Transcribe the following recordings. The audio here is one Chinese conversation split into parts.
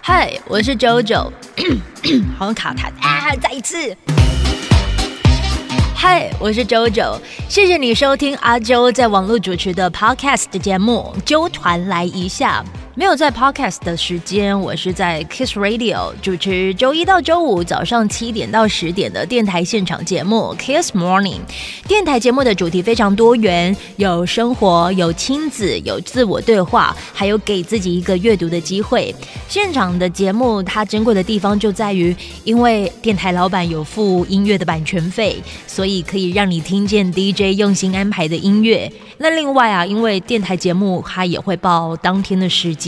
嗨，我是 JoJo，好像卡痰啊！再一次。嗨，我是 JoJo，谢谢你收听阿周在网络主持的 Podcast 节目《揪团来一下》。没有在 Podcast 的时间，我是在 Kiss Radio 主持周一到周五早上七点到十点的电台现场节目 Kiss Morning。电台节目的主题非常多元，有生活，有亲子，有自我对话，还有给自己一个阅读的机会。现场的节目它珍贵的地方就在于，因为电台老板有付音乐的版权费，所以可以让你听见 DJ 用心安排的音乐。那另外啊，因为电台节目它也会报当天的时间，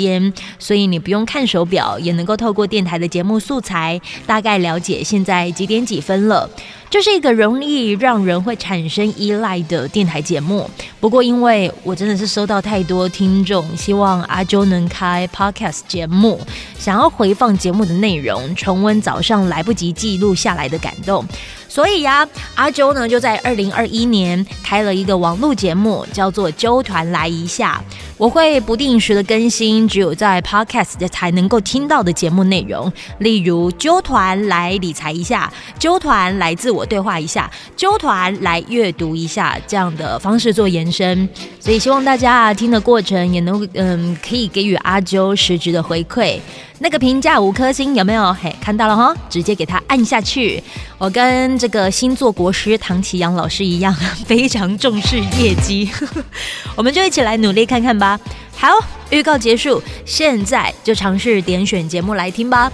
所以你不用看手表，也能够透过电台的节目素材，大概了解现在几点几分了。这是一个容易让人会产生依赖的电台节目。不过，因为我真的是收到太多听众希望阿周能开 podcast 节目，想要回放节目的内容，重温早上来不及记录下来的感动。所以呀，阿周呢就在二零二一年开了一个网络节目，叫做《周团来一下》。我会不定时的更新，只有在 Podcast 才能够听到的节目内容，例如揪团来理财一下，周团来自我对话一下，周团来阅读一下这样的方式做延伸。所以希望大家啊听的过程也能嗯可以给予阿周实质的回馈。那个评价五颗星有没有？嘿，看到了哈，直接给他按下去。我跟这个星座国师唐奇阳老师一样，非常重视业绩，我们就一起来努力看看吧。好，预告结束，现在就尝试点选节目来听吧。